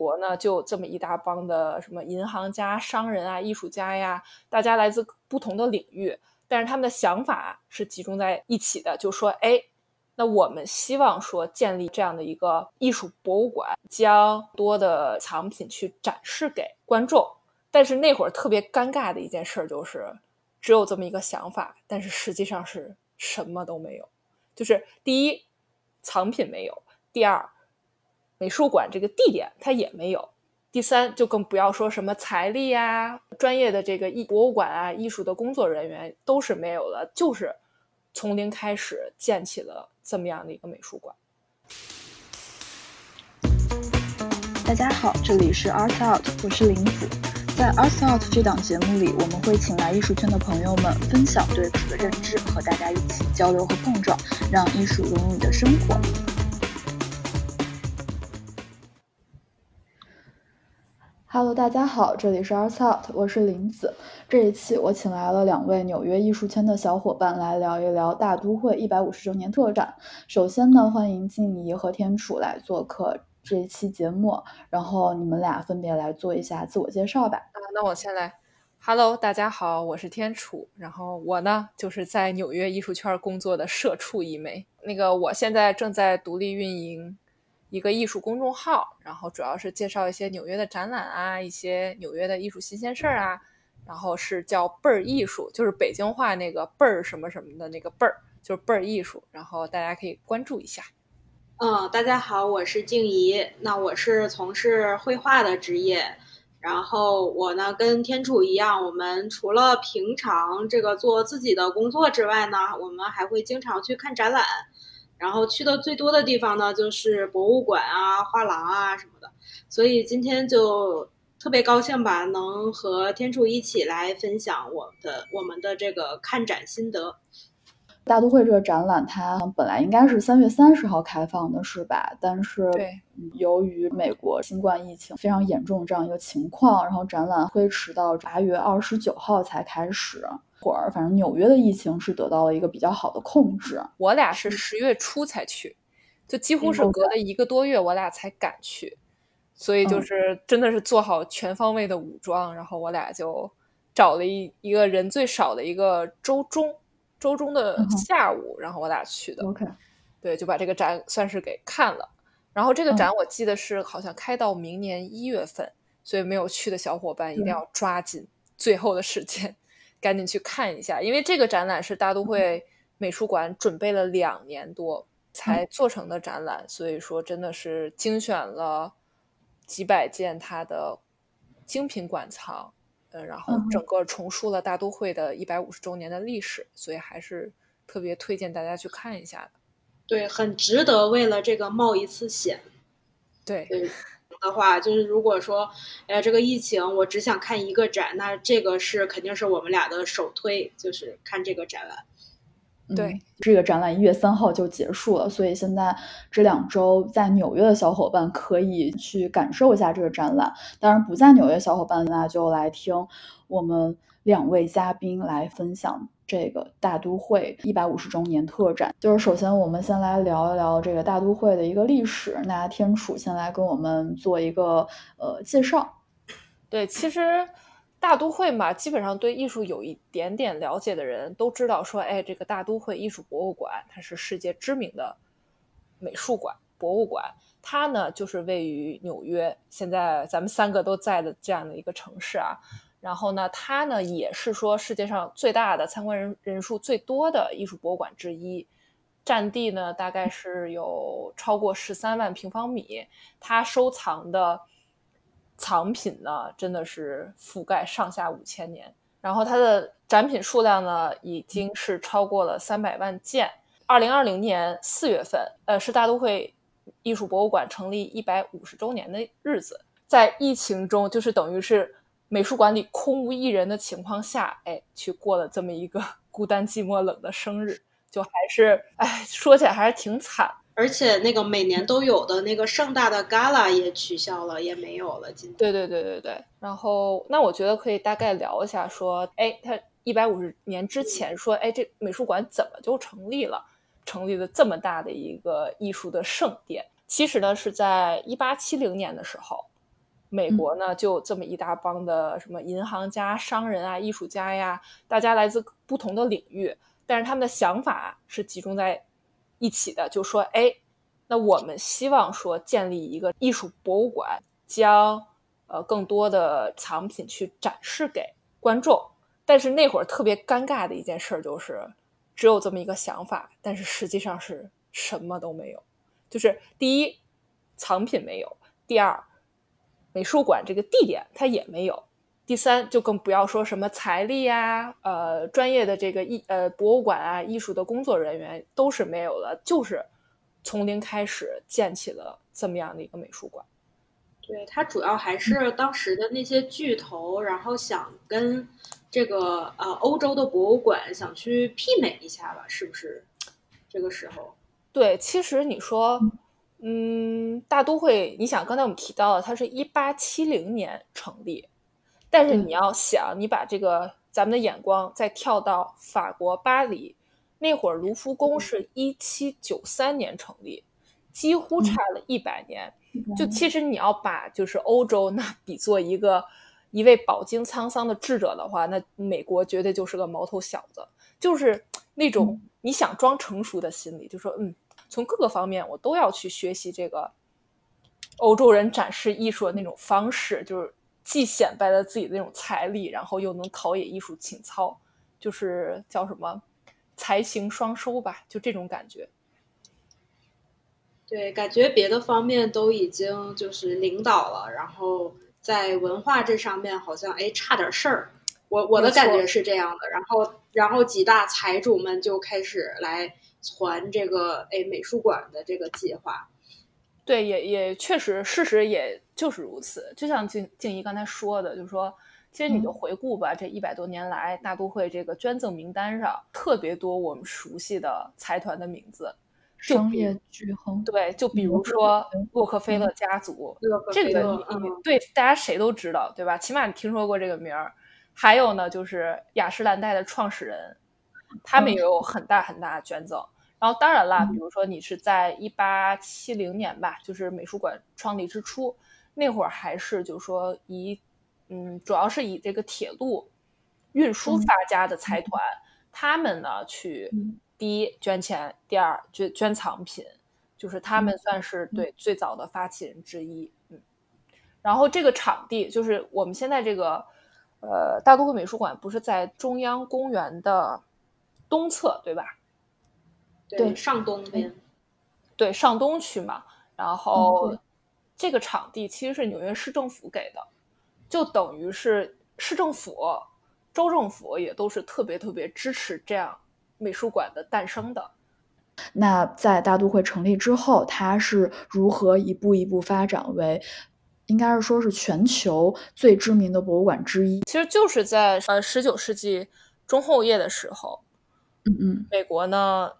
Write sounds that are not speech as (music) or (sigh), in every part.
国呢，就这么一大帮的什么银行家、商人啊、艺术家呀，大家来自不同的领域，但是他们的想法是集中在一起的，就说，哎，那我们希望说建立这样的一个艺术博物馆，将多的藏品去展示给观众。但是那会儿特别尴尬的一件事就是，只有这么一个想法，但是实际上是什么都没有。就是第一，藏品没有；第二，美术馆这个地点它也没有；第三，就更不要说什么财力啊、专业的这个艺博物馆啊、艺术的工作人员都是没有了，就是从零开始建起了这么样的一个美术馆。大家好，这里是 Art Out，我是林子。在 Art Out 这档节目里，我们会请来艺术圈的朋友们分享对此的认知，和大家一起交流和碰撞，让艺术融入你的生活。Hello，大家好，这里是 Art Out，我是林子。这一期我请来了两位纽约艺术圈的小伙伴来聊一聊大都会一百五十周年特展。首先呢，欢迎静怡和天楚来做客。这一期节目，然后你们俩分别来做一下自我介绍吧。啊，那我先来。Hello，大家好，我是天楚。然后我呢，就是在纽约艺术圈工作的社畜一枚。那个，我现在正在独立运营一个艺术公众号，然后主要是介绍一些纽约的展览啊，一些纽约的艺术新鲜事儿啊。然后是叫倍儿艺术，就是北京话那个倍儿什么什么的那个倍儿，就是倍儿艺术。然后大家可以关注一下。嗯，大家好，我是静怡。那我是从事绘画的职业，然后我呢跟天楚一样，我们除了平常这个做自己的工作之外呢，我们还会经常去看展览。然后去的最多的地方呢，就是博物馆啊、画廊啊什么的。所以今天就特别高兴吧，能和天柱一起来分享我的我们的这个看展心得。大都会这个展览，它本来应该是三月三十号开放的，是吧？但是由于美国新冠疫情非常严重这样一个情况，然后展览推迟到八月二十九号才开始。会儿反正纽约的疫情是得到了一个比较好的控制。我俩是十月初才去，就几乎是隔了一个多月，我俩才敢去。所以就是真的是做好全方位的武装，然后我俩就找了一一个人最少的一个周中。周中的下午，然后我俩去的。OK，对，就把这个展算是给看了。然后这个展我记得是好像开到明年一月份，所以没有去的小伙伴一定要抓紧最后的时间，赶紧去看一下。因为这个展览是大都会美术馆准备了两年多才做成的展览，所以说真的是精选了几百件它的精品馆藏。呃，然后整个重塑了大都会的一百五十周年的历史，所以还是特别推荐大家去看一下的。对，很值得为了这个冒一次险。对的话，就是如果说，哎呀，这个疫情我只想看一个展，那这个是肯定是我们俩的首推，就是看这个展览。对，这个展览一月三号就结束了，所以现在这两周在纽约的小伙伴可以去感受一下这个展览。当然，不在纽约小伙伴那就来听我们两位嘉宾来分享这个大都会一百五十周年特展。就是首先我们先来聊一聊这个大都会的一个历史。那天楚先来跟我们做一个呃介绍。对，其实。大都会嘛，基本上对艺术有一点点了解的人都知道，说，哎，这个大都会艺术博物馆，它是世界知名的美术馆、博物馆。它呢，就是位于纽约，现在咱们三个都在的这样的一个城市啊。然后呢，它呢也是说世界上最大的、参观人人数最多的艺术博物馆之一，占地呢大概是有超过十三万平方米。它收藏的。藏品呢，真的是覆盖上下五千年，然后它的展品数量呢，已经是超过了三百万件。二零二零年四月份，呃，是大都会艺术博物馆成立一百五十周年的日子，在疫情中，就是等于是美术馆里空无一人的情况下，哎，去过了这么一个 (laughs) 孤单寂寞冷的生日，就还是，哎，说起来还是挺惨。而且那个每年都有的那个盛大的 gala 也取消了，也没有了。今对对对对对。然后那我觉得可以大概聊一下，说，哎，他一百五十年之前，说，哎，这美术馆怎么就成立了？成立了这么大的一个艺术的圣殿？其实呢，是在一八七零年的时候，美国呢就这么一大帮的什么银行家、商人啊、艺术家呀，大家来自不同的领域，但是他们的想法是集中在一起的，就说，哎，那我们希望说建立一个艺术博物馆，将呃更多的藏品去展示给观众。但是那会儿特别尴尬的一件事就是，只有这么一个想法，但是实际上是什么都没有。就是第一，藏品没有；第二，美术馆这个地点它也没有；第三，就更不要说什么财力呀、呃专业的这个艺呃博物馆啊、艺术的工作人员都是没有的，就是从零开始建起了这么样的一个美术馆。对，它主要还是当时的那些巨头，然后想跟。这个呃，欧洲的博物馆想去媲美一下吧，是不是？这个时候，对，其实你说，嗯，大都会，你想刚才我们提到了，它是一八七零年成立，但是你要想，你把这个咱们的眼光再跳到法国巴黎，那会儿卢浮宫是一七九三年成立，几乎差了一百年。就其实你要把就是欧洲那 (laughs) 比作一个。一位饱经沧桑的智者的话，那美国绝对就是个毛头小子，就是那种你想装成熟的心理，就说嗯，从各个方面我都要去学习这个欧洲人展示艺术的那种方式，就是既显摆了自己的那种财力，然后又能陶冶艺术情操，就是叫什么财行双收吧，就这种感觉。对，感觉别的方面都已经就是领导了，然后。在文化这上面好像哎差点事儿，我我的感觉是这样的。然后然后几大财主们就开始来传这个哎美术馆的这个计划。对，也也确实，事实也就是如此。就像静静怡刚才说的，就是说，其实你就回顾吧，这一百多年来，大都会这个捐赠名单上特别多我们熟悉的财团的名字。商业巨亨，对，就比如说洛克菲勒家族，这个你对大家谁都知道，对吧？起码你听说过这个名儿。还有呢，就是雅诗兰黛的创始人，他们也有很大很大的捐赠。然后当然啦，比如说你是在一八七零年吧，就是美术馆创立之初，那会儿还是就是说以嗯，主要是以这个铁路运输发家的财团，他们呢去。第一捐钱，第二捐捐藏品，就是他们算是对最早的发起人之一。嗯，然后这个场地就是我们现在这个呃大都会美术馆，不是在中央公园的东侧，对吧？对，上东边。对，上东区嘛。然后这个场地其实是纽约市政府给的，就等于是市政府、州政府也都是特别特别支持这样。美术馆的诞生的，那在大都会成立之后，它是如何一步一步发展为，应该是说是全球最知名的博物馆之一。其实就是在呃十九世纪中后叶的时候，嗯嗯，美国呢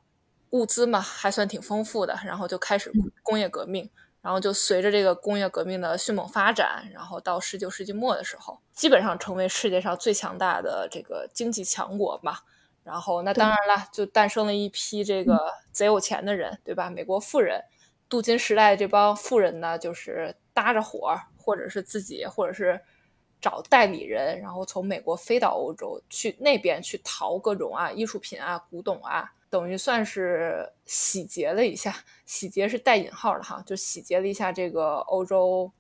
物资嘛还算挺丰富的，然后就开始工业革命，然后就随着这个工业革命的迅猛发展，然后到十九世纪末的时候，基本上成为世界上最强大的这个经济强国嘛。然后，那当然了，就诞生了一批这个贼有钱的人，对吧？美国富人，镀金时代这帮富人呢，就是搭着伙儿，或者是自己，或者是找代理人，然后从美国飞到欧洲去那边去淘各种啊艺术品啊古董啊，等于算是洗劫了一下，洗劫是带引号的哈，就洗劫了一下这个欧洲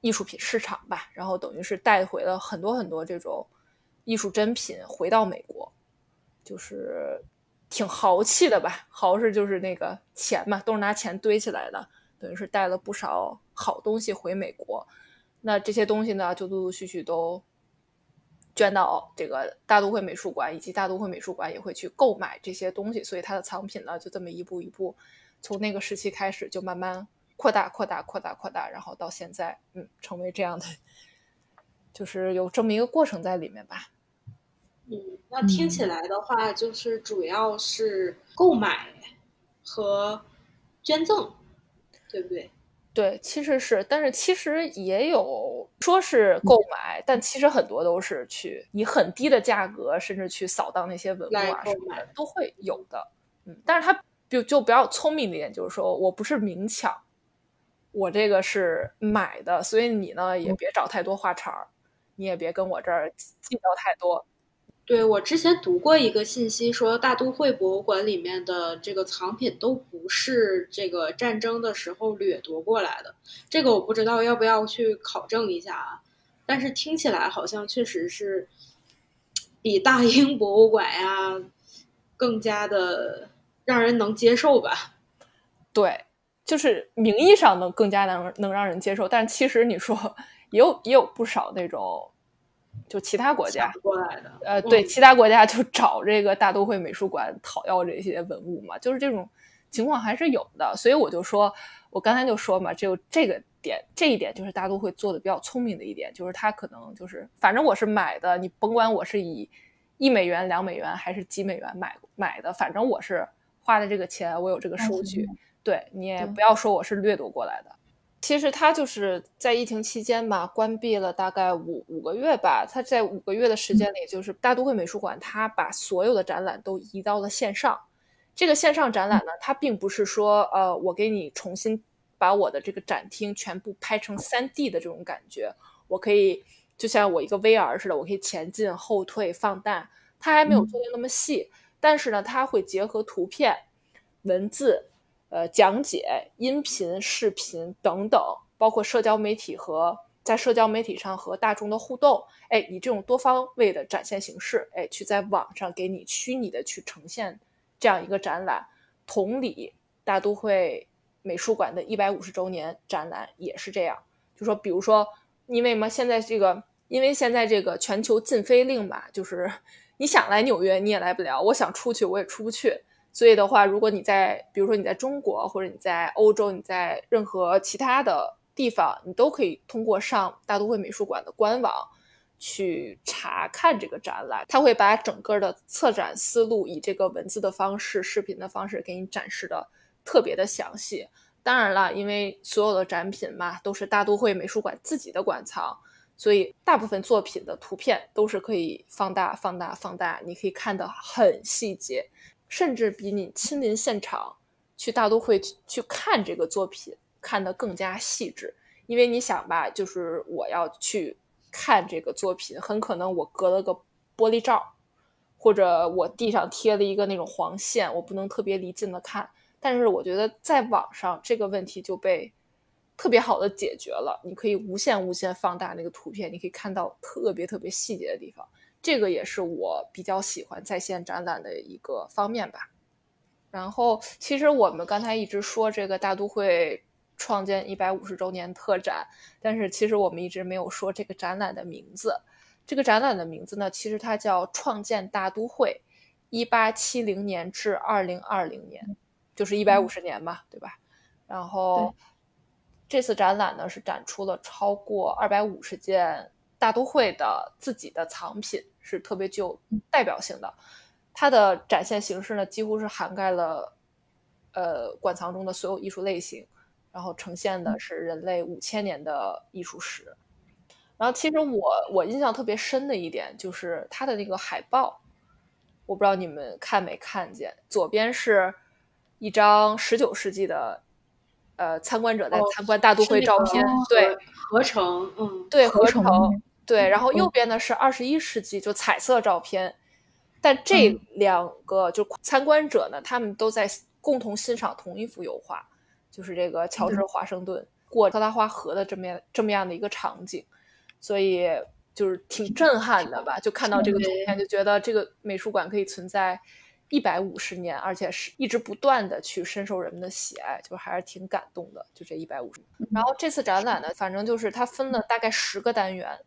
艺术品市场吧。然后等于是带回了很多很多这种艺术珍品回到美国。就是挺豪气的吧，豪是就是那个钱嘛，都是拿钱堆起来的，等于是带了不少好东西回美国。那这些东西呢，就陆陆续续都捐到这个大都会美术馆，以及大都会美术馆也会去购买这些东西，所以它的藏品呢，就这么一步一步，从那个时期开始就慢慢扩大、扩大、扩大、扩大，然后到现在，嗯，成为这样的，就是有这么一个过程在里面吧。嗯，那听起来的话，就是主要是购买和捐赠，对不对？对，其实是，但是其实也有说是购买，但其实很多都是去以很低的价格，甚至去扫荡那些文物啊什么的，都会有的。嗯，但是他就就比较聪明的一点，就是说我不是明抢，我这个是买的，所以你呢也别找太多话茬儿，你也别跟我这儿计较太多。对我之前读过一个信息，说大都会博物馆里面的这个藏品都不是这个战争的时候掠夺过来的，这个我不知道要不要去考证一下啊。但是听起来好像确实是比大英博物馆呀更加的让人能接受吧。对，就是名义上能更加能能让人接受，但其实你说 (laughs) 也有也有不少那种。就其他国家过来的，呃，对，其他国家就找这个大都会美术馆讨要这些文物嘛，就是这种情况还是有的。所以我就说，我刚才就说嘛，就这个点，这一点就是大都会做的比较聪明的一点，就是他可能就是，反正我是买的，你甭管我是以一美元、两美元还是几美元买买的，反正我是花的这个钱，我有这个收据，对你也不要说我是掠夺过来的。其实他就是在疫情期间吧，关闭了大概五五个月吧。他在五个月的时间里，就是大都会美术馆，他把所有的展览都移到了线上。这个线上展览呢，它并不是说，呃，我给你重新把我的这个展厅全部拍成三 D 的这种感觉。我可以就像我一个 VR 似的，我可以前进、后退、放大。它还没有做的那么细，但是呢，它会结合图片、文字。呃，讲解、音频、视频等等，包括社交媒体和在社交媒体上和大众的互动，哎，以这种多方位的展现形式，哎，去在网上给你虚拟的去呈现这样一个展览。同理，大都会美术馆的一百五十周年展览也是这样，就说，比如说，因为嘛，现在这个，因为现在这个全球禁飞令嘛，就是 (laughs) 你想来纽约你也来不了，我想出去我也出不去。所以的话，如果你在，比如说你在中国，或者你在欧洲，你在任何其他的地方，你都可以通过上大都会美术馆的官网去查看这个展览。他会把整个的策展思路以这个文字的方式、视频的方式给你展示的特别的详细。当然了，因为所有的展品嘛都是大都会美术馆自己的馆藏，所以大部分作品的图片都是可以放大、放大、放大，你可以看得很细节。甚至比你亲临现场去大都会去看这个作品看得更加细致，因为你想吧，就是我要去看这个作品，很可能我隔了个玻璃罩，或者我地上贴了一个那种黄线，我不能特别离近的看。但是我觉得在网上这个问题就被特别好的解决了，你可以无限无限放大那个图片，你可以看到特别特别细节的地方。这个也是我比较喜欢在线展览的一个方面吧。然后，其实我们刚才一直说这个大都会创建一百五十周年特展，但是其实我们一直没有说这个展览的名字。这个展览的名字呢，其实它叫“创建大都会，一八七零年至二零二零年”，就是一百五十年嘛，对吧？然后，这次展览呢是展出了超过二百五十件大都会的自己的藏品。是特别具有代表性的，它的展现形式呢，几乎是涵盖了呃馆藏中的所有艺术类型，然后呈现的是人类五千年的艺术史。然后，其实我我印象特别深的一点就是它的那个海报，我不知道你们看没看见，左边是一张十九世纪的呃参观者在参观大都会照片，对合成，嗯，对合成。对，然后右边呢是二十一世纪就彩色照片，但这两个就参观者呢，他们都在共同欣赏同一幅油画，就是这个乔治华盛顿过特拉华河的这么样这么样的一个场景，所以就是挺震撼的吧？就看到这个图片，就觉得这个美术馆可以存在一百五十年，而且是一直不断的去深受人们的喜爱，就还是挺感动的。就这一百五十年，然后这次展览呢，反正就是它分了大概十个单元。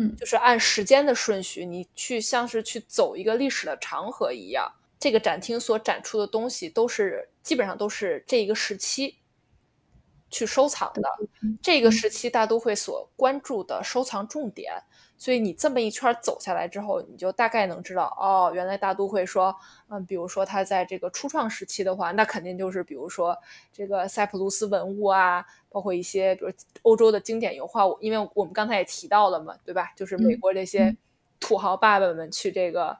嗯，就是按时间的顺序，你去像是去走一个历史的长河一样。这个展厅所展出的东西都是基本上都是这一个时期去收藏的，这个时期大都会所关注的收藏重点。所以你这么一圈走下来之后，你就大概能知道哦，原来大都会说，嗯，比如说它在这个初创时期的话，那肯定就是比如说这个塞浦路斯文物啊，包括一些比如欧洲的经典油画，因为我们刚才也提到了嘛，对吧？就是美国这些土豪爸爸们去这个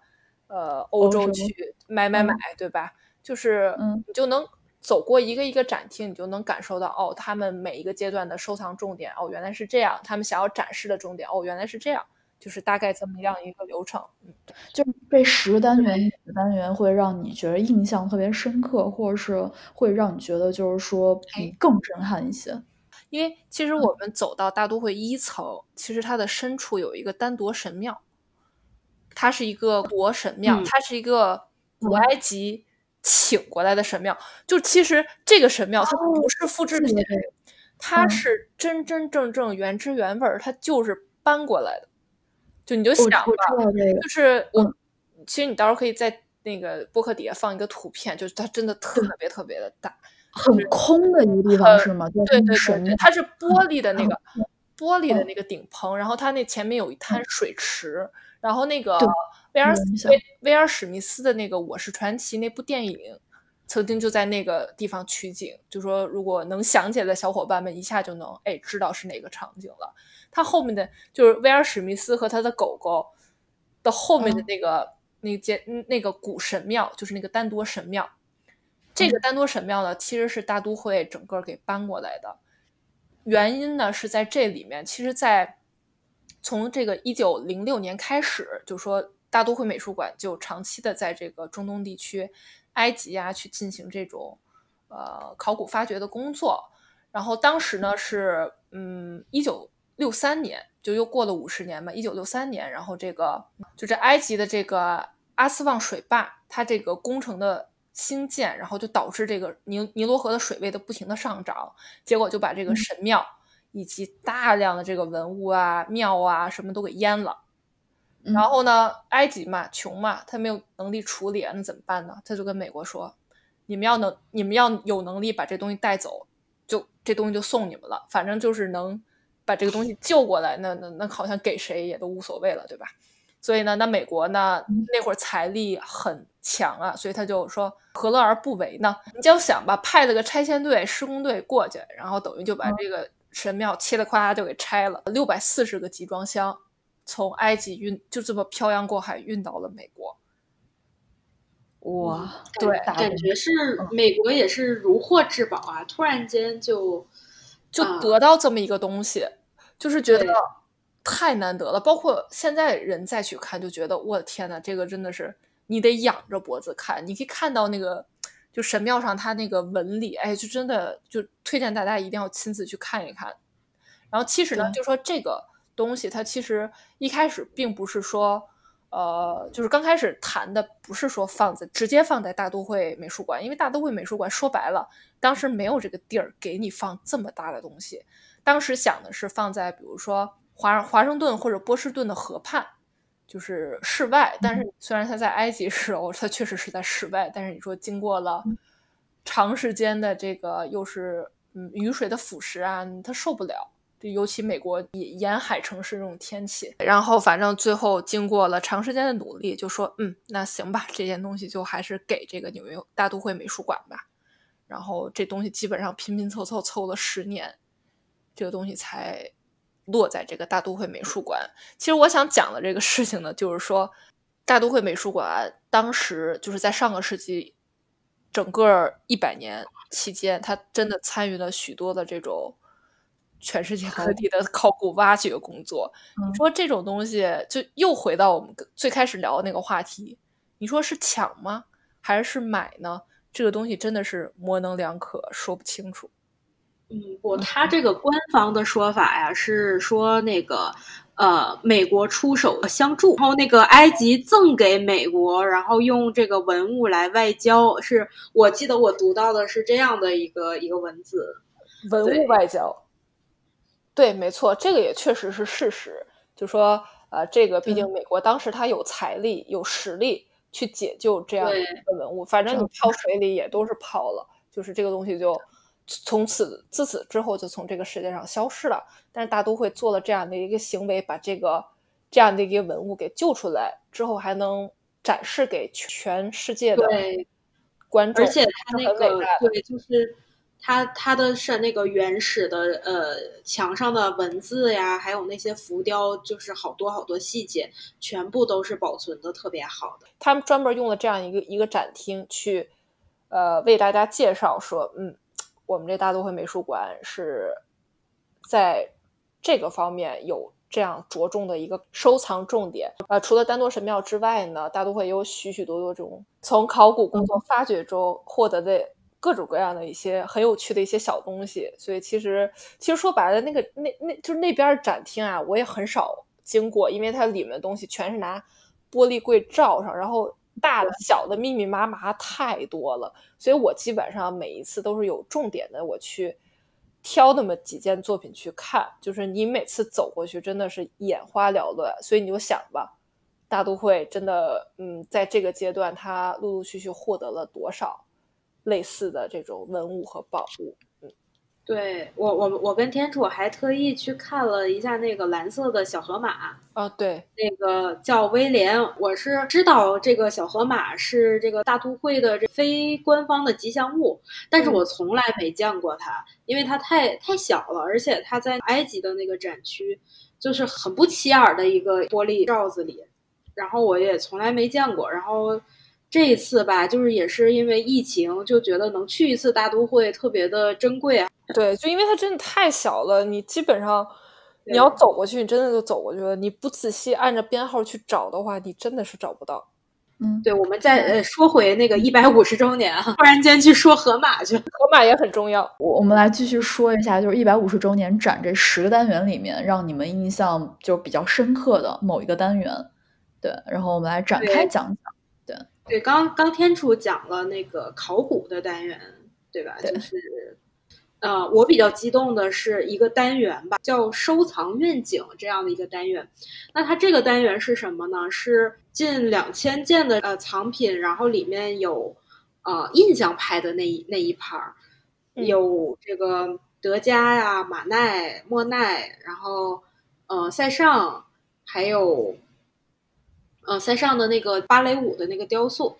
呃欧洲去买买买，对吧？就是你就能走过一个一个展厅，你就能感受到哦，他们每一个阶段的收藏重点哦，原来是这样，他们想要展示的重点哦，原来是这样，就是大概这么样一个流程。嗯，就是这十个单元，单元会让你觉得印象特别深刻，或者是会让你觉得就是说比更震撼一些。因为其实我们走到大都会一层，其实它的深处有一个丹铎神庙，它是一个国神庙，它是一个古埃及请过来的神庙。就其实这个神庙它不是复制品，它是真真正正原汁原味儿，它就是搬过来的。就你就想吧，就是我，其实你到时候可以在那个博客底下放一个图片，就是它真的特别特别的大。很空的一个地方是吗？对对对，它是玻璃的那个玻璃的那个顶棚，然后它那前面有一滩水池，然后那个威尔威威尔史密斯的那个《我是传奇》那部电影，曾经就在那个地方取景。就说如果能想起来的小伙伴们，一下就能哎知道是哪个场景了。它后面的就是威尔史密斯和他的狗狗的后面的那个那间那个古神庙，就是那个丹多神庙。这个丹多神庙呢，其实是大都会整个给搬过来的。原因呢是在这里面，其实，在从这个一九零六年开始，就说大都会美术馆就长期的在这个中东地区、埃及啊去进行这种呃考古发掘的工作。然后当时呢是嗯一九六三年，就又过了五十年嘛，一九六三年，然后这个就这埃及的这个阿斯旺水坝，它这个工程的。兴建，然后就导致这个尼尼罗河的水位的不停的上涨，结果就把这个神庙以及大量的这个文物啊、庙啊什么都给淹了。然后呢，埃及嘛，穷嘛，他没有能力处理，那怎么办呢？他就跟美国说：“你们要能，你们要有能力把这东西带走，就这东西就送你们了。反正就是能把这个东西救过来，那那那好像给谁也都无所谓了，对吧？”所以呢，那美国呢那会儿财力很强啊，所以他就说何乐而不为呢？你就想吧，派了个拆迁队、施工队过去，然后等于就把这个神庙切了夸就给拆了，六百四十个集装箱从埃及运，就这么漂洋过海运到了美国。哇，对，感觉是美国也是如获至宝啊！突然间就就得到这么一个东西，就是觉得。太难得了，包括现在人再去看，就觉得我的天呐，这个真的是你得仰着脖子看。你可以看到那个，就神庙上它那个纹理，哎，就真的就推荐大家一定要亲自去看一看。然后其实呢，就说这个东西，它其实一开始并不是说，呃，就是刚开始谈的不是说放在直接放在大都会美术馆，因为大都会美术馆说白了，当时没有这个地儿给你放这么大的东西。当时想的是放在比如说。华华盛顿或者波士顿的河畔，就是室外。但是虽然它在埃及时候，它确实是在室外。但是你说经过了长时间的这个，又是嗯雨水的腐蚀啊，它受不了。就尤其美国沿海城市这种天气。然后反正最后经过了长时间的努力，就说嗯，那行吧，这件东西就还是给这个纽约大都会美术馆吧。然后这东西基本上拼拼凑凑凑了十年，这个东西才。落在这个大都会美术馆。其实我想讲的这个事情呢，就是说，大都会美术馆当时就是在上个世纪整个一百年期间，它真的参与了许多的这种全世界各地的考古挖掘工作。你说这种东西，就又回到我们最开始聊的那个话题，你说是抢吗，还是买呢？这个东西真的是模棱两可，说不清楚。嗯，不，他这个官方的说法呀是说那个，呃，美国出手相助，然后那个埃及赠给美国，然后用这个文物来外交，是我记得我读到的是这样的一个一个文字，文物外交。对，没错，这个也确实是事实。就说，呃，这个毕竟美国当时他有财力、有实力去解救这样的一个文物，反正你泡水里也都是泡了，就是这个东西就。从此自此之后就从这个世界上消失了。但是大都会做了这样的一个行为，把这个这样的一个文物给救出来之后，还能展示给全世界的观众。而且他那个对，就是他他的是那个原始的呃墙上的文字呀，还有那些浮雕，就是好多好多细节，全部都是保存的特别好的。他们专门用了这样一个一个展厅去。呃，为大家介绍说，嗯，我们这大都会美术馆是在这个方面有这样着重的一个收藏重点。呃，除了丹多神庙之外呢，大都会有许许多多这种从考古工作发掘中获得的各种各样的一些很有趣的一些小东西。所以其实，其实说白了，那个那那就是那边展厅啊，我也很少经过，因为它里面的东西全是拿玻璃柜罩上，然后。大的、小的、密密麻麻太多了，所以我基本上每一次都是有重点的，我去挑那么几件作品去看。就是你每次走过去，真的是眼花缭乱。所以你就想吧，大都会真的，嗯，在这个阶段，它陆陆续续获得了多少类似的这种文物和宝物。嗯对我，我我跟天楚还特意去看了一下那个蓝色的小河马啊，对，那个叫威廉。我是知道这个小河马是这个大都会的这非官方的吉祥物，但是我从来没见过它，因为它太太小了，而且它在埃及的那个展区就是很不起眼的一个玻璃罩子里，然后我也从来没见过，然后。这一次吧，就是也是因为疫情，就觉得能去一次大都会特别的珍贵啊。对，就因为它真的太小了，你基本上你要走过去，你真的就走过去了。你不仔细按着编号去找的话，你真的是找不到。嗯，对，我们再呃说回那个一百五十周年啊，突然间去说河马去，河马也很重要。我我们来继续说一下，就是一百五十周年展这十个单元里面，让你们印象就比较深刻的某一个单元。对，然后我们来展开讲讲。对。刚刚天楚讲了那个考古的单元，对吧？就是，呃，我比较激动的是一个单元吧，叫收藏愿景这样的一个单元。那它这个单元是什么呢？是近两千件的呃藏品，然后里面有呃印象派的那一那一盘儿，有这个德加呀、马奈、莫奈，然后呃塞尚，还有。呃，塞尚的那个芭蕾舞的那个雕塑，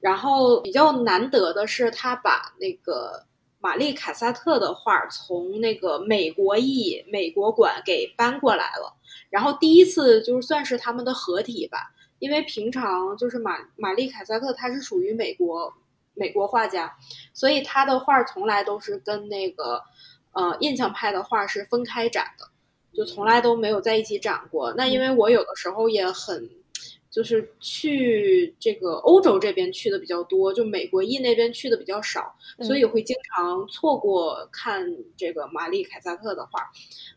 然后比较难得的是，他把那个玛丽凯撒特的画从那个美国艺美国馆给搬过来了，然后第一次就是算是他们的合体吧，因为平常就是玛玛丽凯撒特他是属于美国美国画家，所以他的画从来都是跟那个呃印象派的画是分开展的，就从来都没有在一起展过。那因为我有的时候也很。就是去这个欧洲这边去的比较多，就美国裔那边去的比较少，所以会经常错过看这个玛丽凯撒特的画。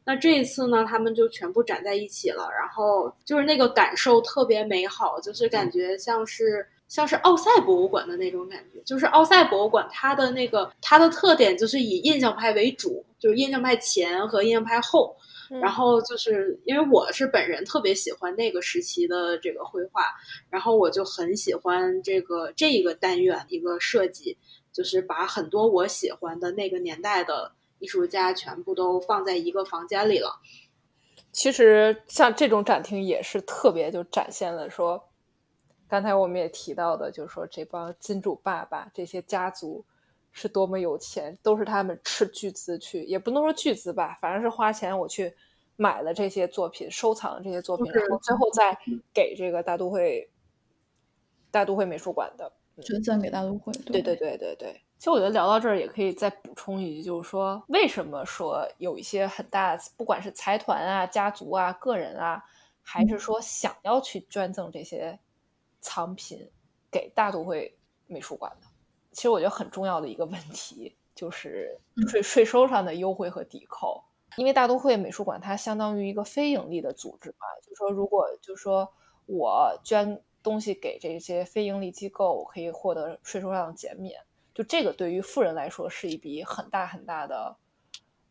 那这一次呢，他们就全部展在一起了，然后就是那个感受特别美好，就是感觉像是像是奥赛博物馆的那种感觉。就是奥赛博物馆它的那个它的特点就是以印象派为主，就是印象派前和印象派后。然后就是因为我是本人特别喜欢那个时期的这个绘画，然后我就很喜欢这个这一个单元一个设计，就是把很多我喜欢的那个年代的艺术家全部都放在一个房间里了。其实像这种展厅也是特别就展现了说，刚才我们也提到的，就是说这帮金主爸爸这些家族。是多么有钱，都是他们斥巨资去，也不能说巨资吧，反正是花钱我去买了这些作品，收藏这些作品，然后最后再给这个大都会大都会美术馆的捐赠给大都会。对对对对对。其实我觉得聊到这儿也可以再补充一句，就是说为什么说有一些很大，不管是财团啊、家族啊、个人啊，还是说想要去捐赠这些藏品给大都会美术馆的？其实我觉得很重要的一个问题就是税税收上的优惠和抵扣，因为大都会美术馆它相当于一个非盈利的组织嘛，就说如果就说我捐东西给这些非盈利机构，我可以获得税收上的减免，就这个对于富人来说是一笔很大很大的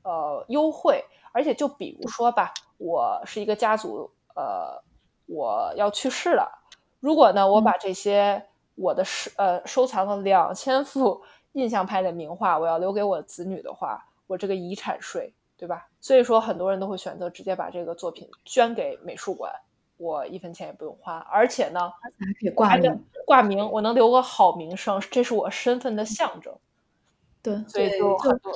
呃优惠，而且就比如说吧，我是一个家族，呃，我要去世了，如果呢我把这些。我的收呃收藏了两千幅印象派的名画，我要留给我子女的话，我这个遗产税，对吧？所以说很多人都会选择直接把这个作品捐给美术馆，我一分钱也不用花，而且呢，而且还可以挂名，挂名，我能留个好名声，这是我身份的象征。对，所以就很多，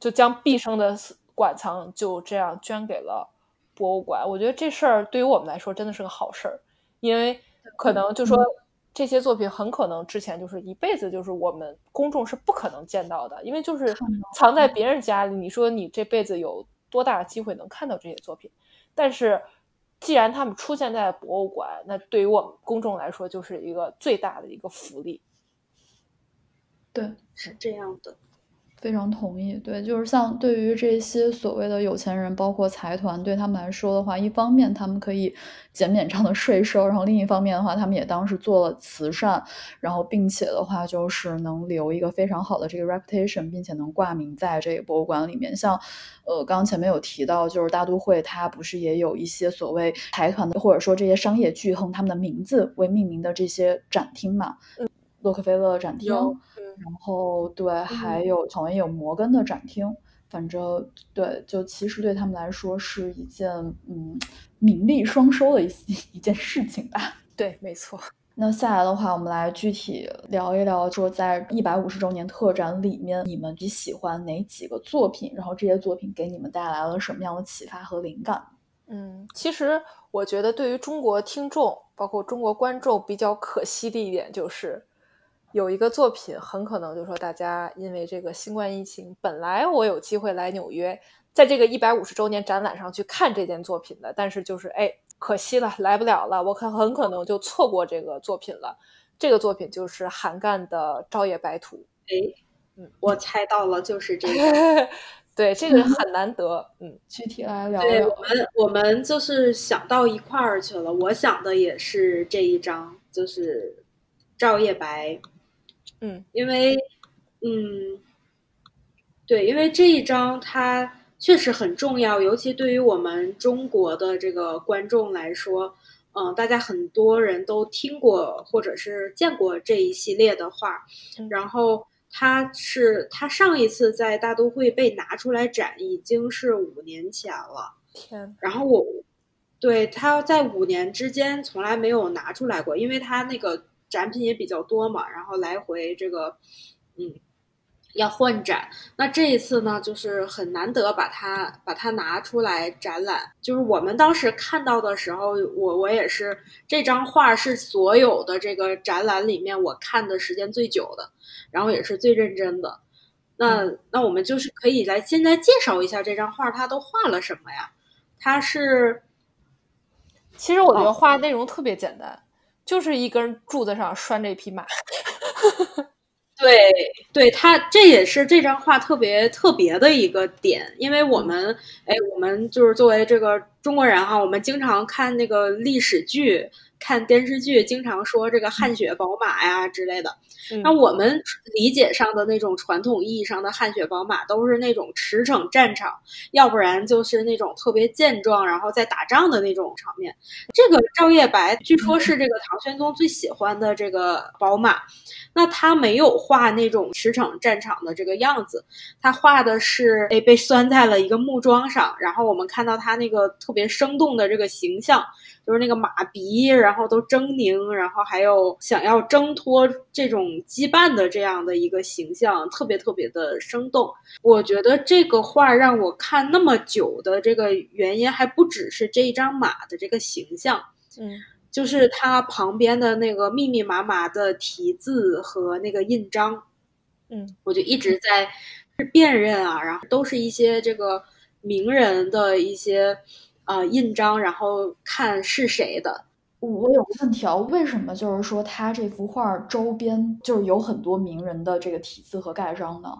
就将毕生的馆藏就这样捐给了博物馆。我觉得这事儿对于我们来说真的是个好事儿，因为可能就说。这些作品很可能之前就是一辈子就是我们公众是不可能见到的，因为就是藏在别人家里。你说你这辈子有多大的机会能看到这些作品？但是既然他们出现在博物馆，那对于我们公众来说就是一个最大的一个福利。对，是这样的。非常同意，对，就是像对于这些所谓的有钱人，包括财团，对他们来说的话，一方面他们可以减免这样的税收，然后另一方面的话，他们也当时做了慈善，然后并且的话就是能留一个非常好的这个 reputation，并且能挂名在这个博物馆里面。像，呃，刚刚前面有提到，就是大都会它不是也有一些所谓财团的，或者说这些商业巨亨他们的名字为命名的这些展厅嘛？嗯，洛克菲勒展厅。然后对，还有好像有摩根的展厅，反正对，就其实对他们来说是一件嗯名利双收的一 (laughs) 一件事情吧。对，没错。那下来的话，我们来具体聊一聊，说在一百五十周年特展里面，你们最喜欢哪几个作品？然后这些作品给你们带来了什么样的启发和灵感？嗯，其实我觉得对于中国听众，包括中国观众，比较可惜的一点就是。有一个作品，很可能就是说，大家因为这个新冠疫情，本来我有机会来纽约，在这个一百五十周年展览上去看这件作品的，但是就是哎，可惜了，来不了了，我可很可能就错过这个作品了。这个作品就是韩干的《朝夜白图》。哎，嗯，我猜到了，就是这个。(laughs) 对，这个很难得。嗯，(laughs) 具体来聊。对我们，我们就是想到一块儿去了。我想的也是这一张，就是《照夜白》。嗯，因为，嗯，对，因为这一章它确实很重要，尤其对于我们中国的这个观众来说，嗯，大家很多人都听过或者是见过这一系列的画，然后它是它上一次在大都会被拿出来展已经是五年前了，天，然后我对它在五年之间从来没有拿出来过，因为它那个。展品也比较多嘛，然后来回这个，嗯，要换展。那这一次呢，就是很难得把它把它拿出来展览。就是我们当时看到的时候，我我也是这张画是所有的这个展览里面我看的时间最久的，然后也是最认真的。那那我们就是可以来现在介绍一下这张画，它都画了什么呀？它是，其实我觉得画内容特别简单。就是一根柱子上拴着一匹马，(laughs) 对，对他这也是这张画特别特别的一个点，因为我们，哎，我们就是作为这个中国人哈，我们经常看那个历史剧。看电视剧经常说这个汗血宝马呀之类的，那我们理解上的那种传统意义上的汗血宝马都是那种驰骋战场，要不然就是那种特别健壮，然后在打仗的那种场面。这个赵夜白据说是这个唐玄宗最喜欢的这个宝马，那他没有画那种驰骋战场的这个样子，他画的是哎被拴在了一个木桩上，然后我们看到他那个特别生动的这个形象。就是那个马鼻，然后都狰狞，然后还有想要挣脱这种羁绊的这样的一个形象，特别特别的生动。我觉得这个画让我看那么久的这个原因，还不只是这一张马的这个形象，嗯，就是它旁边的那个密密麻麻的题字和那个印章，嗯，我就一直在辨认啊，然后都是一些这个名人的一些。呃，印章，然后看是谁的。我有个问题啊，为什么就是说他这幅画周边就是有很多名人的这个题字和盖章呢？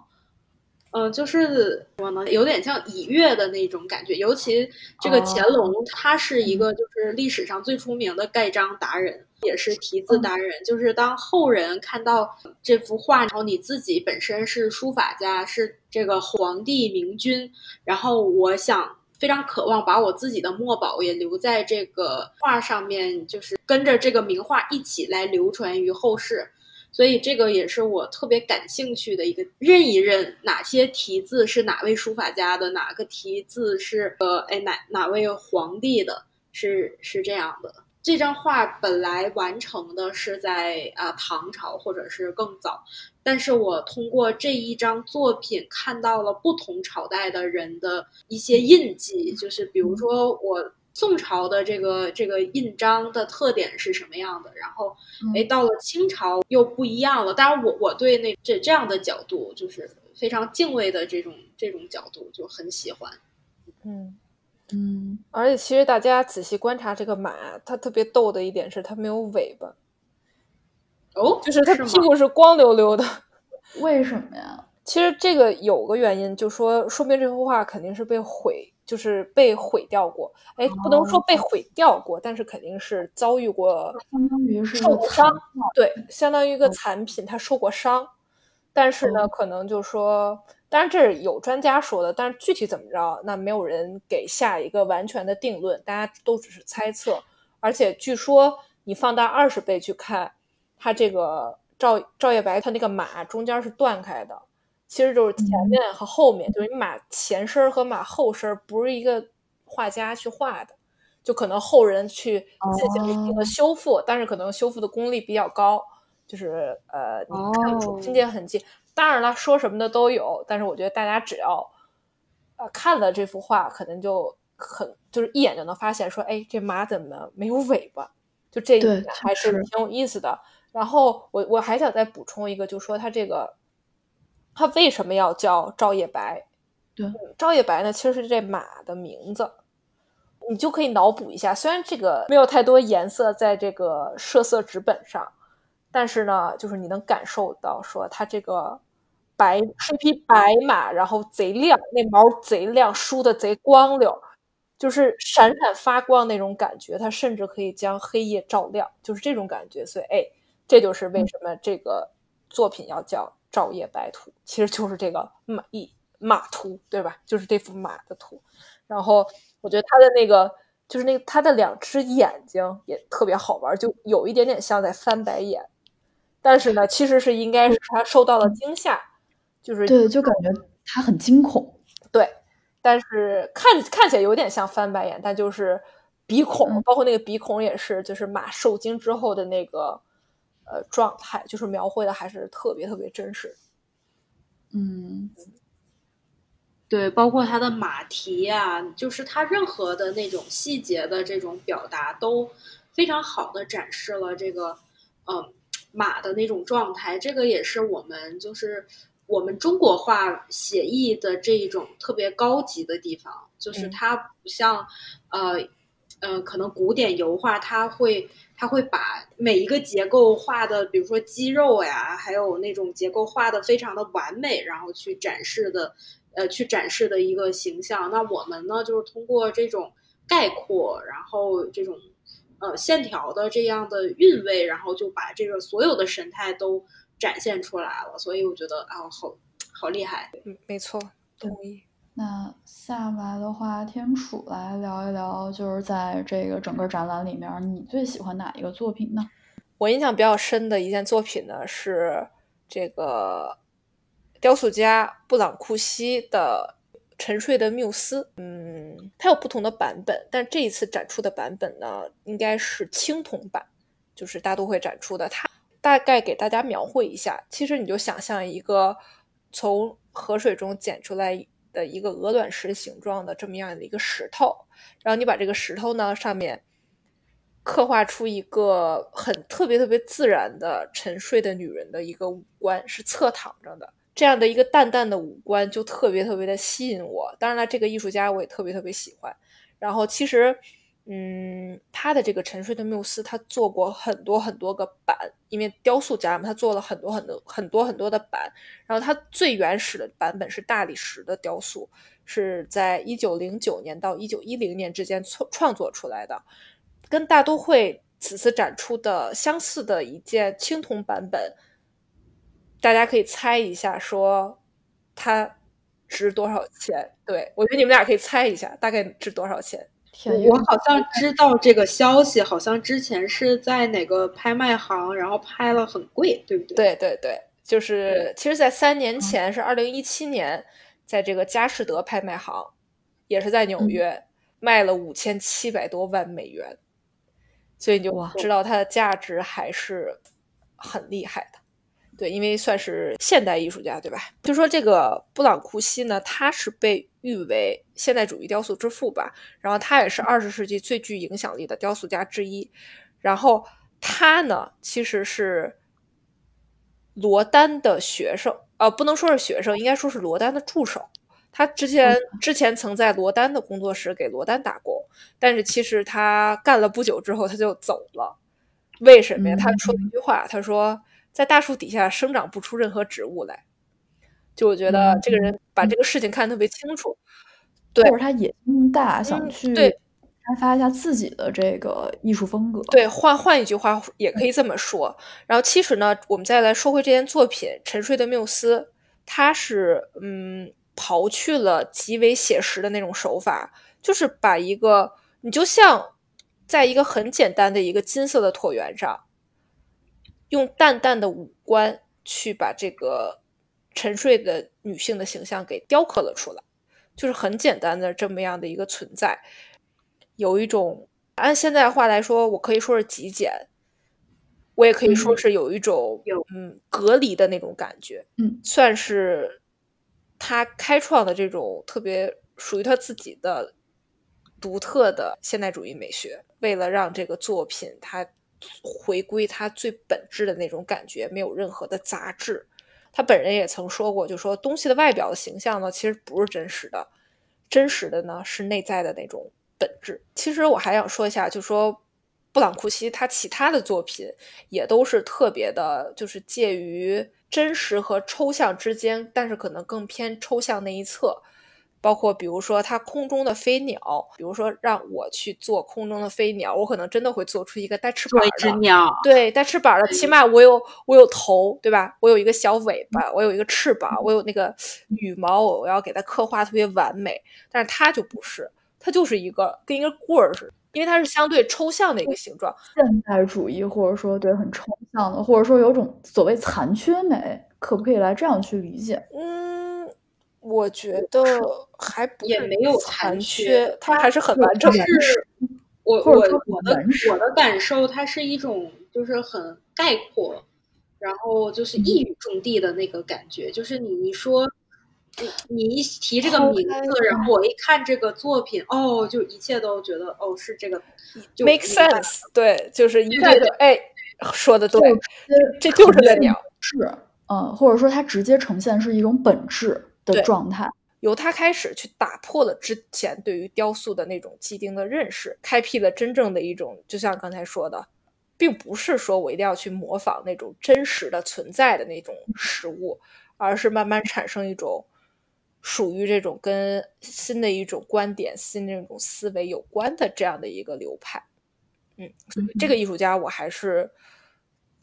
嗯，就是我呢，有点像以月的那种感觉。尤其这个乾隆，他是一个就是历史上最出名的盖章达人，也是题字达人。就是当后人看到这幅画，然后你自己本身是书法家，是这个皇帝明君，然后我想。非常渴望把我自己的墨宝也留在这个画上面，就是跟着这个名画一起来流传于后世，所以这个也是我特别感兴趣的一个认一认哪些题字是哪位书法家的，哪个题字是呃哎哪哪位皇帝的，是是这样的。这张画本来完成的是在啊唐朝或者是更早。但是我通过这一张作品看到了不同朝代的人的一些印记，就是比如说我宋朝的这个这个印章的特点是什么样的，然后哎嗯到了清朝又不一样了。当然我我对那这这样的角度就是非常敬畏的这种这种角度就很喜欢。嗯，嗯，而且其实大家仔细观察这个马，它特别逗的一点是它没有尾巴，哦，就是它屁股是光溜溜的。为什么呀？其实这个有个原因，就说说明这幅画肯定是被毁，就是被毁掉过。哎，不能说被毁掉过，但是肯定是遭遇过相当于是受过伤，对，相当于一个残品，它受过伤。但是呢，哦可能就说，当然这是有专家说的，但是具体怎么着，那没有人给下一个完全的定论，大家都只是猜测。而且据说你放大二十倍去看，它这个赵赵叶白，它那个马中间是断开的，其实就是前嗯面和后面，就是你马前身儿和马后身儿不是一个画家去画的，就可能后人去进行了一定的哦修复，但是可能修复的功力比较高，就是呃，你看不出哦拼接痕迹。当然了，说什么的都有，但是我觉得大家只要呃看了这幅画，可能就很就是一眼就能发现说，哎，这马怎么没有尾巴？就这一点还是挺有意思的。然后我我还想再补充一个，就说它这个它为什么要叫赵叶白？对嗯，赵叶白呢其实是这马的名字，你就可以脑补一下。虽然这个没有太多颜色在这个设色纸本上，但是呢，就是你能感受到说它这个白是一匹白马，然后贼亮，那毛贼亮，梳的贼光溜，就是闪闪发光那种感觉。它甚至可以将黑夜照亮，就是这种感觉。所以，哎，这就是为什么这个作品要叫《照夜白图》，其实就是这个马一马图，对吧？就是这幅马的图。然后我觉得它的那个，就是那个它的两只眼睛也特别好玩，就有一点点像在翻白眼。但是呢，其实是应该是他受到了惊吓，就是对，就感觉他很惊恐。对，但是看看起来有点像翻白眼，但就是鼻孔，嗯包括那个鼻孔也是，就是马受惊之后的那个呃状态，就是描绘的还是特别特别真实。嗯，对，包括它的马蹄啊、就是它任何的那种细节的这种表达，都非常好的展示了这个，嗯，马的那种状态。这个也是我们就是我们中国画写意的这一种特别高级的地方，就是嗯它不像，呃，呃，可能古典油画它会。它会把每一个结构画的，比如说肌肉呀，还有那种结构画的非常的完美，然后去展示的，呃，去展示的一个形象。那我们呢，就是通过这种概括，然后这种呃线条的这样的韵味，然后就把这个所有的神态都展现出来了。所以我觉得啊，好好厉害。嗯，没错，同意。那下来的话，天楚来聊一聊，就是在这个整个展览里面，你最喜欢哪一个作品呢？我印象比较深的一件作品呢是这个雕塑家布朗库西的《沉睡的缪斯》。嗯，它有不同的版本，但这一次展出的版本呢，应该是青铜版，就是大都会展出的。它大概给大家描绘一下，其实你就想象一个从河水中捡出来的一个鹅卵石形状的这么样的一个石头，然后你把这个石头呢上面刻画出一个很特别特别自然的沉睡的女人的一个五官，是侧躺着的，这样的一个淡淡的五官就特别特别的吸引我。当然了，这个艺术家我也特别特别喜欢。然后其实，嗯，他的这个沉睡的缪斯，他做过很多很多个版，因为雕塑家嘛，他做了很多很多很多很多的版。然后他最原始的版本是大理石的雕塑，是在一九零九年到一九一零年之间创创作出来的。跟大都会此次展出的相似的一件青铜版本，大家可以猜一下，说它值多少钱？对我觉得你们俩可以猜一下，大概值多少钱？天我好像知道这个消息，好像之前是在哪个拍卖行，然后拍了很贵，对不对？对对对，就是其实，在三年前是二零一七年，在这个佳士得拍卖行，也是在纽嗯约、卖了五千七百多万美元，所以你就哇知道它的价值还是很厉害的。对，因为算是现代艺术家，对吧？就说这个布朗库西呢，他是被誉为现代主义雕塑之父吧，然后他也是二十世纪最具影响力的雕塑家之一。然后他呢，其实是罗丹的学生，呃，不能说是学生，应该说是罗丹的助手。他之前之前曾在罗丹的工作室给罗丹打工，但是其实他干了不久之后他就走了。为什么呀？他说了一句话，他说。在大树底下生长不出任何植物来，就我觉得这个人把这个事情看得特别清楚，对，或者他野心大，想去对开发一下自己的这个艺术风格。对，换换一句话也可以这么说。然后其实呢，我们再来说回这件作品《沉睡的缪斯》，它是嗯，刨去了极为写实的那种手法，就是把一个你就像在一个很简单的一个金色的椭圆上。用淡淡的五官去把这个沉睡的女性的形象给雕刻了出来，就是很简单的这么样的一个存在，有一种按现在话来说，我可以说是极简，我也可以说是有一种嗯隔离的那种感觉，嗯，算是他开创的这种特别属于他自己的独特的现代主义美学，为了让这个作品它。回归他最本质的那种感觉，没有任何的杂质。他本人也曾说过，就说东西的外表的形象呢，其实不是真实的，真实的呢是内在的那种本质。其实我还想说一下，就说布朗库西他其他的作品也都是特别的，就是介于真实和抽象之间，但是可能更偏抽象那一侧。包括比如说它空中的飞鸟，比如说让我去做空中的飞鸟，我可能真的会做出一个带翅膀的一只鸟，对，带翅膀的，起码我有我有头，对吧？我有一个小尾巴，我有一个翅膀，我有那个羽毛，我要给它刻画特别完美。但是它就不是，它就是一个跟一个棍儿似的，因为它是相对抽象的一个形状。现代主义或者说对很抽象的，或者说有种所谓残缺美，可不可以来这样去理解？嗯。我觉得还也没有残缺，它还是很完整的。是我我我的我的感受，它是一种就是很概括，然后就是一语中的的那个感觉。就是你你说你你一提这个名字，然后我一看这个作品，哦，就一切都觉得哦是这个就，make sense。对，就是一下就哎说的对，这就是个鸟，是嗯，或者说它直接呈现是一种本质。的状态，由他开始去打破了之前对于雕塑的那种既定的认识，开辟了真正的一种，就像刚才说的，并不是说我一定要去模仿那种真实的存在的那种实物，而是慢慢产生一种属于这种跟新的一种观点、新的一种思维有关的这样的一个流派。嗯，这个艺术家我还是。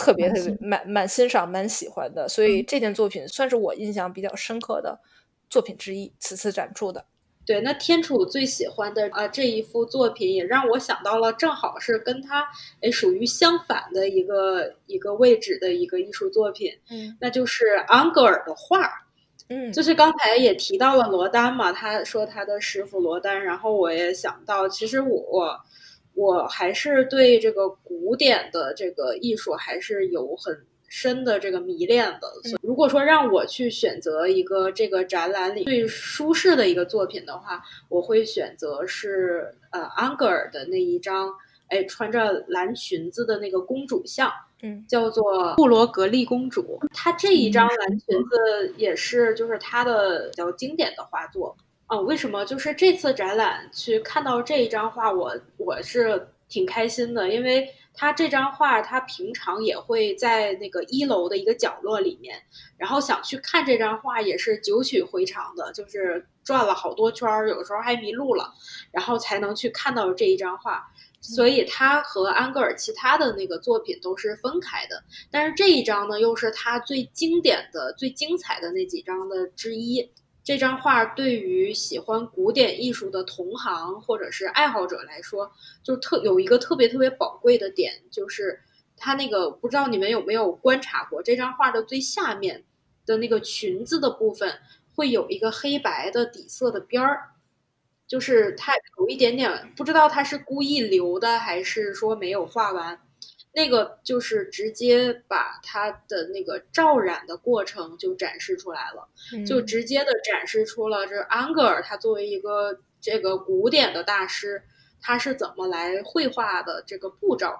特别特别蛮蛮欣赏蛮喜欢的，所以这件作品算是我印象比较深刻的作品之一。此次展出的，对，那天楚最喜欢的啊这一幅作品也让我想到了，正好是跟他哎属于相反的一个一个位置的一个艺术作品，嗯，那就是安格尔的画，嗯，就是刚才也提到了罗丹嘛，他说他的师傅罗丹，然后我也想到，其实我。我还是对这个古典的这个艺术还是有很深的这个迷恋的。如果说让我去选择一个这个展览里最舒适的一个作品的话，我会选择是呃安格尔的那一张，哎，穿着蓝裙子的那个公主像，嗯，叫做布罗格利公主。她这一张蓝裙子也是就是她的比较经典的画作。哦，为什么就是这次展览去看到这一张画，我我是挺开心的，因为他这张画他平常也会在那个一楼的一个角落里面，然后想去看这张画也是九曲回肠的，就是转了好多圈儿，有时候还迷路了，然后才能去看到这一张画。所以他和安格尔其他的那个作品都是分开的，但是这一张呢，又是他最经典的、最精彩的那几张的之一。这张画对于喜欢古典艺术的同行或者是爱好者来说，就特有一个特别特别宝贵的点，就是它那个不知道你们有没有观察过，这张画的最下面的那个裙子的部分会有一个黑白的底色的边儿，就是它有一点点不知道它是故意留的还是说没有画完，那个就是直接把他的那个照染的过程就展示出来了，就直接的展示出了这安格尔他作为一个这个古典的大师，他是怎么来绘画的这个步骤。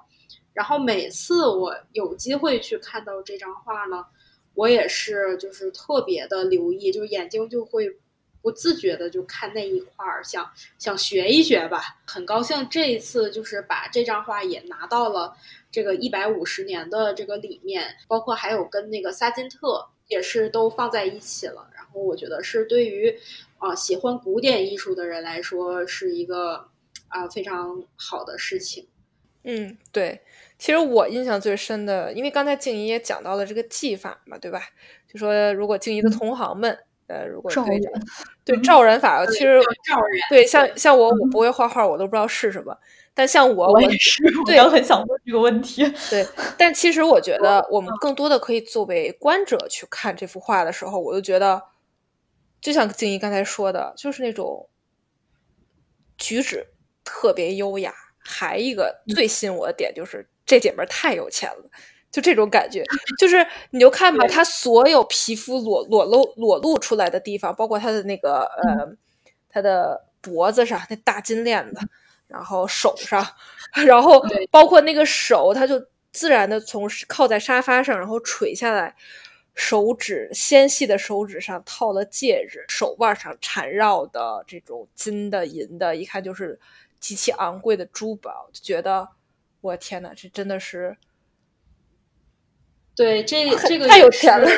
然后每次我有机会去看到这张画呢，我也是就是特别的留意，就眼睛就会不自觉的就看那一块儿，想想学一学吧。很高兴这一次就是把这张画也拿到了。这个一百五十年的这个里面，包括还有跟那个萨金特也是都放在一起了。然后我觉得是对于啊喜欢古典艺术的人来说是一个啊非常好的事情。嗯，对。其实我印象最深的，因为刚才静怡也讲到了这个技法嘛，对吧？就说如果静怡的同行们，呃，如果对对照人法，其实对像像我我不会画画，我都不知道是什么。但像我，我也是，对，我很想问这个问题。对，但其实我觉得，我们更多的可以作为观者去看这幅画的时候，我就觉得，就像静怡刚才说的，就是那种举止特别优雅。还一个最吸引我的点就是，这姐们儿太有钱了，就这种感觉。(laughs) 就是你就看吧，他所有皮肤裸裸露裸露出来的地方，包括他的那个呃，他的脖子上那大金链子。然后手上，然后包括那个手，他就自然的从靠在沙发上，然后垂下来，手指纤细的手指上套了戒指，手腕上缠绕的这种金的银的，一看就是极其昂贵的珠宝，就觉得我天呐，这真的是，对这这个 (laughs) 太有钱了。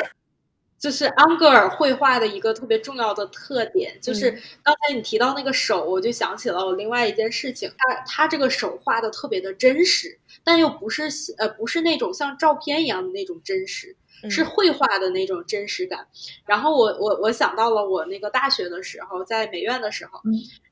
就是安格尔绘画的一个特别重要的特点，就是刚才你提到那个手，我就想起了我另外一件事情。他他这个手画的特别的真实，但又不是呃不是那种像照片一样的那种真实，是绘画的那种真实感。然后我我我想到了我那个大学的时候，在美院的时候，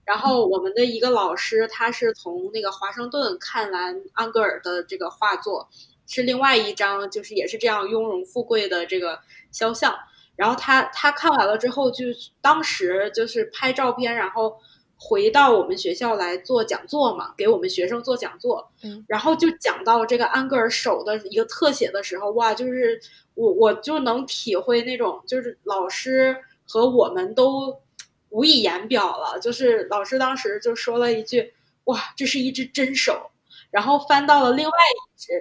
然后我们的一个老师，他是从那个华盛顿看完安格尔的这个画作。是另外一张，就是也是这样雍容富贵的这个肖像。然后他他看完了之后，就当时就是拍照片，然后回到我们学校来做讲座嘛，给我们学生做讲座。嗯，然后就讲到这个安格尔手的一个特写的时候，哇，就是我我就能体会那种，就是老师和我们都无以言表了。就是老师当时就说了一句：“哇，这是一只真手。”然后翻到了另外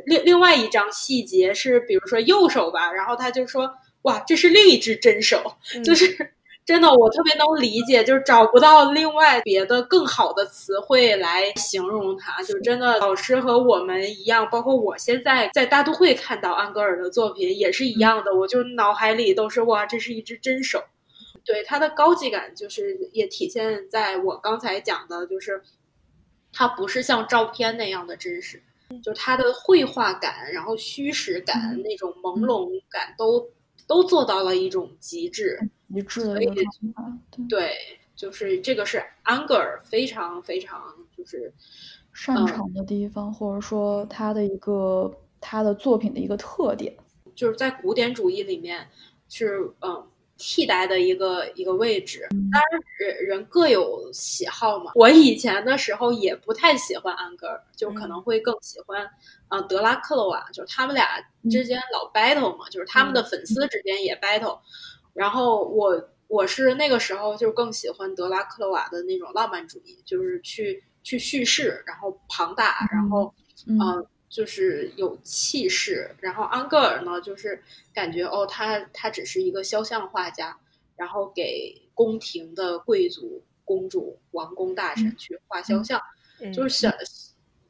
另另外一张细节是，比如说右手吧，然后他就说：“哇，这是另一只真手。”就是真的，我特别能理解，就是找不到另外别的更好的词汇来形容它。就真的，老师和我们一样，包括我现在在大都会看到安格尔的作品也是一样的，我就脑海里都是哇，这是一只真手。对它的高级感，就是也体现在我刚才讲的，就是。它不是像照片那样的真实，就它的绘画感，然后虚实感，那种朦胧感都都做到了一种极致，极致的一个状态。对，就是这个是安格尔非常非常就是擅长的地方，或者说他的一个他的作品的一个特点，就是在古典主义里面是嗯。替代的一个一个位置，当然人人各有喜好嘛。我以前的时候也不太喜欢安格尔，就可能会更喜欢啊德拉克洛瓦，就是他们俩之间老 battle 嘛，就是他们的粉丝之间也 battle。然后我我是那个时候就更喜欢德拉克洛瓦的那种浪漫主义，就是去去叙事，然后庞大，然后嗯。就是有气势，然后安格尔呢，就是感觉哦，他他只是一个肖像画家，然后给宫廷的贵族、公主、王公大臣去画肖像，就是。想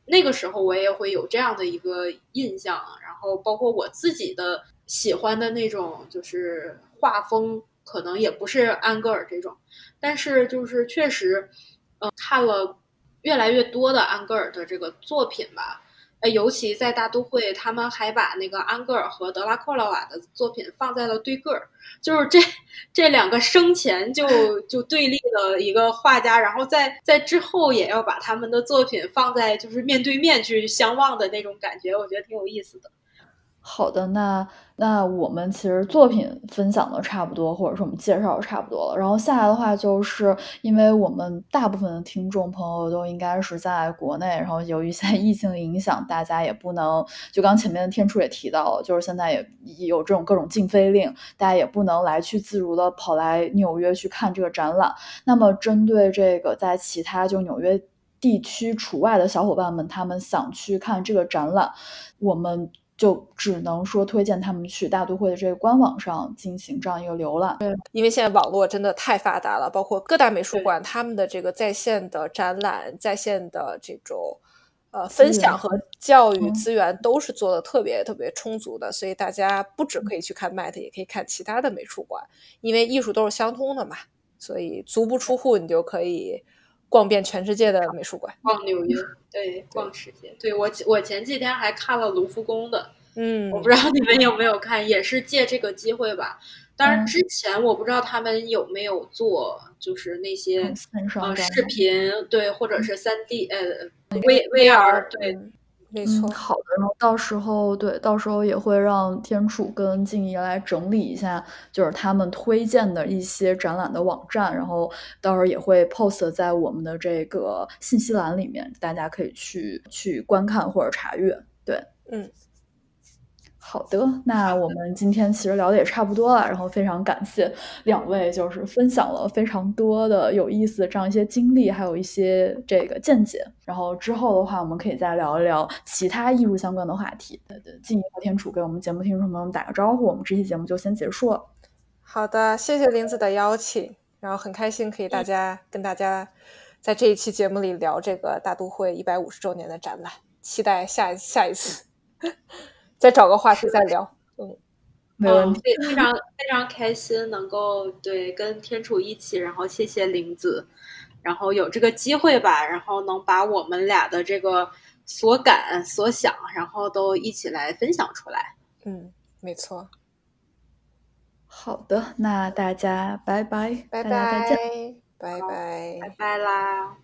那个时候我也会有这样的一个印象，然后包括我自己的喜欢的那种就是画风，可能也不是安格尔这种，但是就是确实，嗯，看了越来越多的安格尔的这个作品吧。呃，尤其在大都会，他们还把那个安格尔和德拉克洛瓦的作品放在了对个儿，就是这这两个生前就就对立的一个画家，然后在在之后也要把他们的作品放在就是面对面去相望的那种感觉，我觉得挺有意思的。好的，那那我们其实作品分享的差不多，或者说我们介绍的差不多了。然后下来的话，就是因为我们大部分的听众朋友都应该是在国内，然后由于现在疫情的影响，大家也不能就刚前面的天初也提到了，就是现在也有这种各种禁飞令，大家也不能来去自如的跑来纽约去看这个展览。那么针对这个在其他就纽约地区除外的小伙伴们，他们想去看这个展览，我们。就只能说推荐他们去大都会的这个官网上进行这样一个浏览。对，因为现在网络真的太发达了，包括各大美术馆他们的这个在线的展览、在线的这种呃分享和教育资源都是做的特别特别充足的，所以大家不止可以去看 Met，也可以看其他的美术馆，因为艺术都是相通的嘛，所以足不出户你就可以。逛遍全世界的美术馆，逛纽约，对，逛世界。对我，我前几天还看了卢浮宫的，嗯，我不知道你们有没有看，也是借这个机会吧。当然，之前我不知道他们有没有做，就是那些呃视频，对，或者是三 D 呃 V V R，对。没错，好的，然后到时候对，到时候也会让天楚跟静怡来整理一下，就是他们推荐的一些展览的网站，然后到时候也会 post 在我们的这个信息栏里面，大家可以去去观看或者查阅。对，嗯。好的，那我们今天其实聊的也差不多了，然后非常感谢两位，就是分享了非常多的有意思的这样一些经历，还有一些这个见解。然后之后的话，我们可以再聊一聊其他艺术相关的话题。对对，静怡和天楚给我们节目听众朋友们打个招呼，我们这期节目就先结束了。好的，谢谢林子的邀请，然后很开心可以大家跟大家在这一期节目里聊这个大都会一百五十周年的展览，期待下下一次。再找个话题再聊，嗯，没问题，非常非常开心能够对跟天楚一起，然后谢谢林子，然后有这个机会吧，然后能把我们俩的这个所感所想，然后都一起来分享出来，嗯，没错，好的，那大家拜拜，拜拜，再见，拜。拜，拜拜啦。